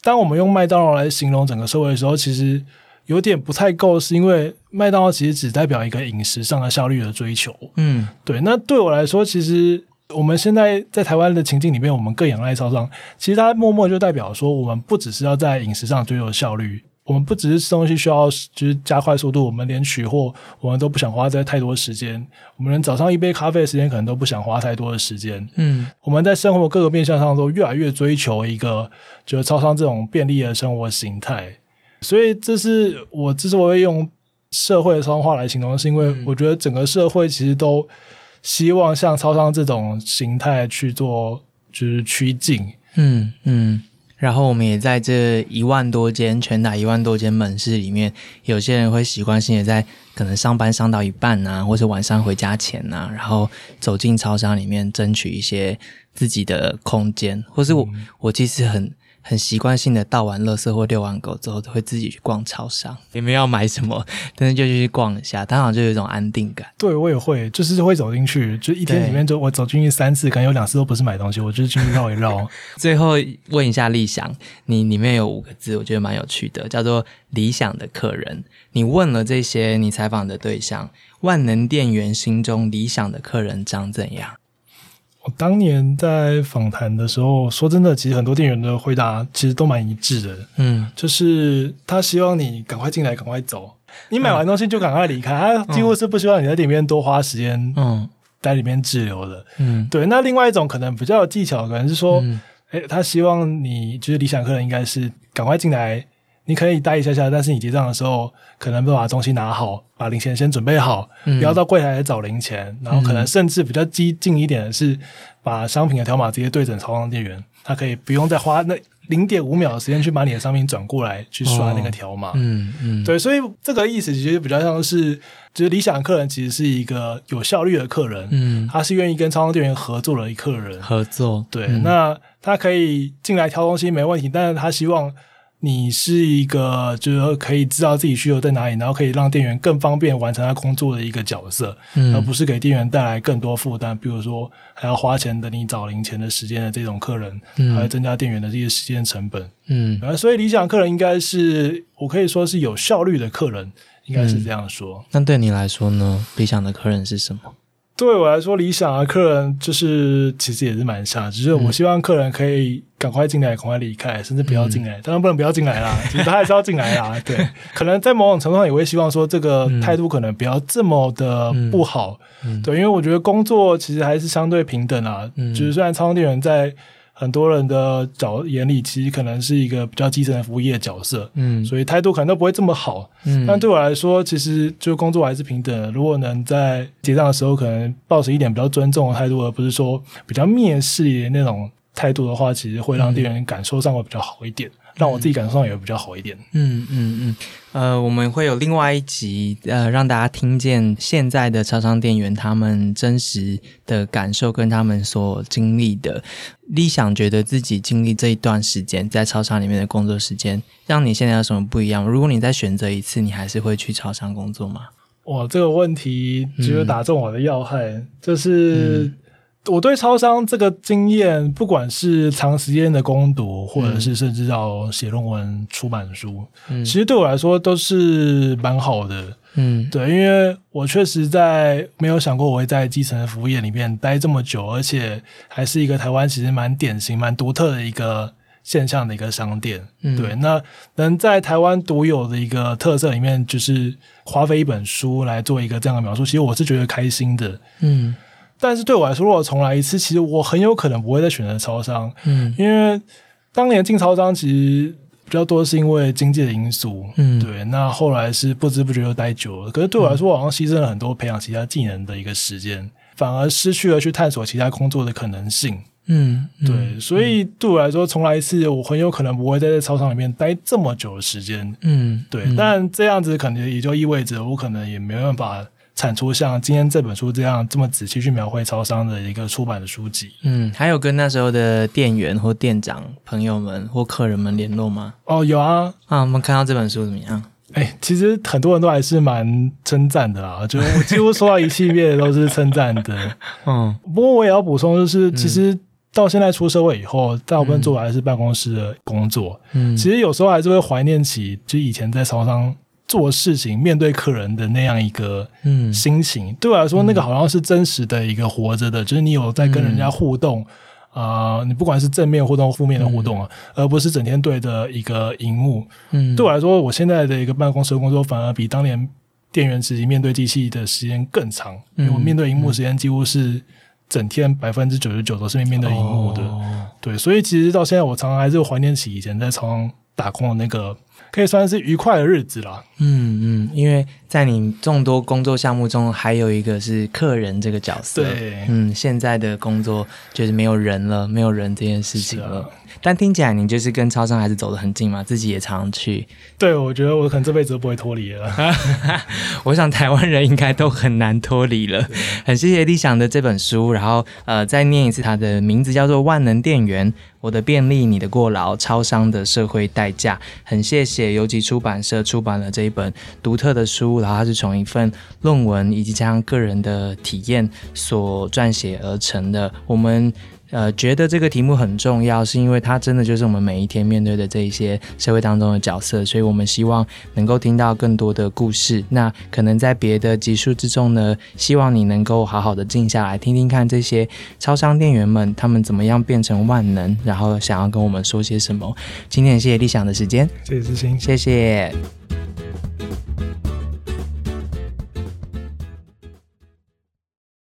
当我们用麦当劳来形容整个社会的时候，其实有点不太够，是因为麦当劳其实只代表一个饮食上的效率的追求。嗯对，那对我来说，其实我们现在在台湾的情境里面，我们更仰赖超商，其实它默默就代表说，我们不只是要在饮食上追求效率。我们不只是吃东西需要就是加快速度，我们连取货我们都不想花在太多时间，我们连早上一杯咖啡的时间可能都不想花太多的时间。嗯。我们在生活各个面向上都越来越追求一个就是超商这种便利的生活形态，所以这是我之所以用社会的超商化来形容，是因为我觉得整个社会其实都希望像超商这种形态去做就是趋近。嗯嗯，然后我们也在这一万多间全打一万多间门市里面，有些人会习惯性的在可能上班上到一半啊，或者晚上回家前啊，然后走进超商里面争取一些自己的空间，或是我、我其实很。很习惯性的倒完垃圾或遛完狗之后，都会自己去逛超商，也没有要买什么，但是就去逛一下，当然就有一种安定感。对我也会，就是会走进去，就一天里面就我走进去三次，可能有两次都不是买东西，我就是进去绕一绕。最后问一下立翔，你里面有五个字，我觉得蛮有趣的，叫做“理想的客人”。你问了这些你采访的对象，万能店员心中理想的客人长怎样？我当年在访谈的时候，说真的，其实很多店员的回答其实都蛮一致的，嗯。就是他希望你赶快进来，赶快走。你买完东西就赶快离开，他几乎是不希望你在里面多花时间嗯。在里面滞留的。嗯。对，那另外一种可能比较有技巧，可能是说，嗯。诶，他希望你就是理想客人应该是赶快进来，你可以待一下下，但是你结账的时候可能不把东西拿好，把零钱先准备好，嗯。不要到柜台来找零钱，然后可能甚至比较激进一点的是，把商品的条码直接对准超商店员，他可以不用再花那零点五秒的时间去把你的商品转过来去刷那个条码。嗯嗯，对，所以这个意思其实比较像是，就是理想客人其实是一个有效率的客人，嗯，他是愿意跟超商店员合作的一客人。合作。对，嗯。那他可以进来挑东西没问题，但是他希望你是一个就是说可以知道自己需求在哪里，然后可以让店员更方便完成他工作的一个角色，嗯而嗯不是给店员带来更多负担，比如说还要花钱等你找零钱的时间的这种客人，还会嗯增加店员的这些时间成本。嗯呃，所以理想客人应该是我可以说是有效率的客人，应该是这样说。那对你来说呢？理想的客人是什么？对我来说，理想的客人就是其实也是蛮像，只是我希望客人可以赶快进来，赶快离开，甚至不要进来。当然不能不要进来啦，其实他还是要进来啦。对，可能在某种程度上也会希望说，这个态度可能不要这么的不好。嗯对，因为我觉得工作其实还是相对平等啊。嗯就是虽然超商店员在很多人的角眼里，其实可能是一个比较基层的服务业角色，嗯所以态度可能都不会这么好。嗯但对我来说，其实就工作还是平等的。如果能在结账的时候，可能抱持一点比较尊重的态度，而不是说比较蔑视的那种态度的话，其实会让店员感受上会比较好一点，让我自己感受上也会比较好一点。嗯嗯嗯，呃，我们会有另外一集，呃，让大家听见现在的超商店员他们真实的感受跟他们所经历的。理想觉得自己经历这一段时间在超商里面的工作时间，让你现在有什么不一样？如果你再选择一次，你还是会去超商工作吗？哇，这个问题只有打中我的要害，嗯就是我对超商这个经验，不管是长时间的攻读，或者是甚至到写论文、出版书，嗯其实对我来说都是蛮好的。嗯对，因为我确实在没有想过我会在基层的服务业里面待这么久，而且还是一个台湾其实蛮典型、蛮独特的一个现象的一个商店。嗯对，那能在台湾独有的一个特色里面，就是花费一本书来做一个这样的描述，其实我是觉得开心的。嗯但是对我来说，如果重来一次，其实我很有可能不会再选择超商，嗯因为当年进超商其实比较多是因为经济的因素，嗯对。那后来是不知不觉又待久了，可是对我来说，我好像牺牲了很多培养其他技能的一个时间，反而失去了去探索其他工作的可能性。嗯，嗯对，所以对我来说，重来一次，我很有可能不会再在操场里面待这么久的时间。嗯对，但这样子可能也就意味着我可能也没办法产出像今天这本书这样这么仔细去描绘超商的一个出版的书籍。嗯，还有跟那时候的店员或店长朋友们或客人们联络吗？哦，有啊，啊，我们看到这本书怎么样？哎、其实很多人都还是蛮称赞的啦，就我几乎收到一系列都是称赞的。嗯不过我也要补充，就是其实到现在出社会以后，大部分做的还是办公室的工作。嗯其实有时候还是会怀念起，就以前在超商做事情、面对客人的那样一个嗯心情。对我来说，那个好像是真实的一个活着的，就是你有在跟人家互动。啊、你不管是正面互动、负面的互动啊，而不是整天对着一个荧幕。嗯对我来说，我现在的一个办公室的工作，反而比当年店员时期面对机器的时间更长，因为我面对荧幕时间几乎是整天百分之九十九都是面对荧幕的。哦对，所以其实到现在，我常常还是怀念起以前在超商打工的那个可以算是愉快的日子啦。嗯嗯，因为在你众多工作项目中，还有一个是客人这个角色。对，嗯，现在的工作就是没有人了，没有人这件事情了。啊但听起来你就是跟超商还是走得很近嘛，自己也常常去。对，我觉得我可能这辈子都不会脱离了。我想台湾人应该都很难脱离了。很谢谢理想的这本书，然后呃再念一次它的名字叫做《万能店员：我的便利，你的过劳，超商的社会代价》。很谢谢邮集出版社出版了这一本独特的书，然后它是从一份论文以及加上个人的体验所撰写而成的。我们。呃，觉得这个题目很重要，是因为它真的就是我们每一天面对的这一些社会当中的角色，所以我们希望能够听到更多的故事。那可能在别的集数之中呢，希望你能够好好的静下来，听听看这些超商店员们他们怎么样变成万能，然后想要跟我们说些什么。今天谢谢理想的时间，谢谢知心。谢谢。